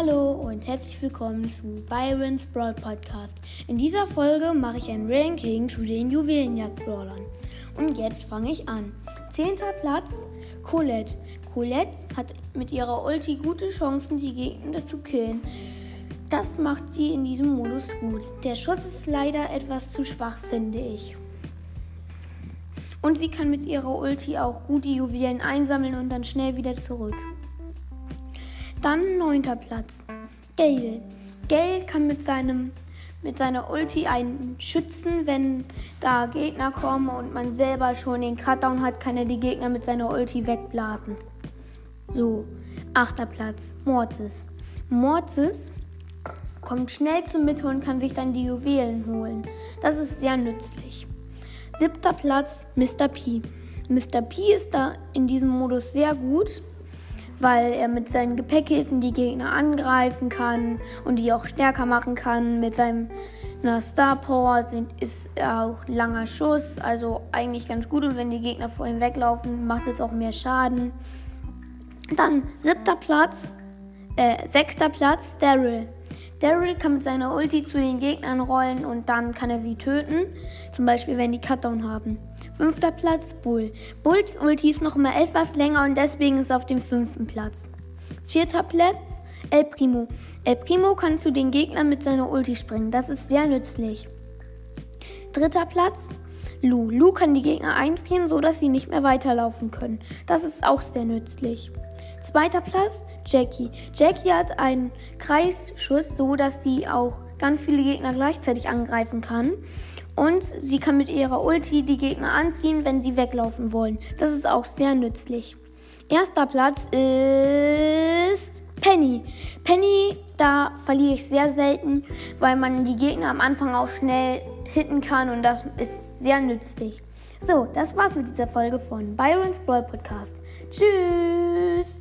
Hallo und herzlich willkommen zu Byron's Brawl Podcast. In dieser Folge mache ich ein Ranking zu den Juwelenjagd-Brawlern. Und jetzt fange ich an. Zehnter Platz, Colette. Colette hat mit ihrer Ulti gute Chancen, die Gegner zu killen. Das macht sie in diesem Modus gut. Der Schuss ist leider etwas zu schwach, finde ich. Und sie kann mit ihrer Ulti auch gut die Juwelen einsammeln und dann schnell wieder zurück. Dann neunter Platz. Gale. Gale kann mit seinem mit seiner Ulti einen schützen, wenn da Gegner kommen und man selber schon den Cutdown hat, kann er die Gegner mit seiner Ulti wegblasen. So, achter Platz, Mortis. Mortis kommt schnell zur Mitte und kann sich dann die Juwelen holen. Das ist sehr nützlich. Siebter Platz, Mr. P. Mr. P ist da in diesem Modus sehr gut weil er mit seinen Gepäckhilfen die Gegner angreifen kann und die auch stärker machen kann. Mit seinem na, Star Power sind, ist er auch langer Schuss, also eigentlich ganz gut. Und wenn die Gegner vor ihm weglaufen, macht es auch mehr Schaden. Dann siebter Platz, äh, sechster Platz, Daryl. Daryl kann mit seiner Ulti zu den Gegnern rollen und dann kann er sie töten. Zum Beispiel, wenn die Cutdown haben. Fünfter Platz, Bull. Bulls Ulti ist noch mal etwas länger und deswegen ist er auf dem fünften Platz. Vierter Platz, El Primo. El Primo kann zu den Gegnern mit seiner Ulti springen. Das ist sehr nützlich. Dritter Platz, Lu. Lu kann die Gegner einfrieren, sodass sie nicht mehr weiterlaufen können. Das ist auch sehr nützlich. Zweiter Platz, Jackie. Jackie hat einen Kreisschuss, so dass sie auch ganz viele Gegner gleichzeitig angreifen kann. Und sie kann mit ihrer Ulti die Gegner anziehen, wenn sie weglaufen wollen. Das ist auch sehr nützlich. Erster Platz ist Penny. Penny, da verliere ich sehr selten, weil man die Gegner am Anfang auch schnell hitten kann und das ist sehr nützlich. So, das war's mit dieser Folge von Byron's Brawl Podcast. Tschüss!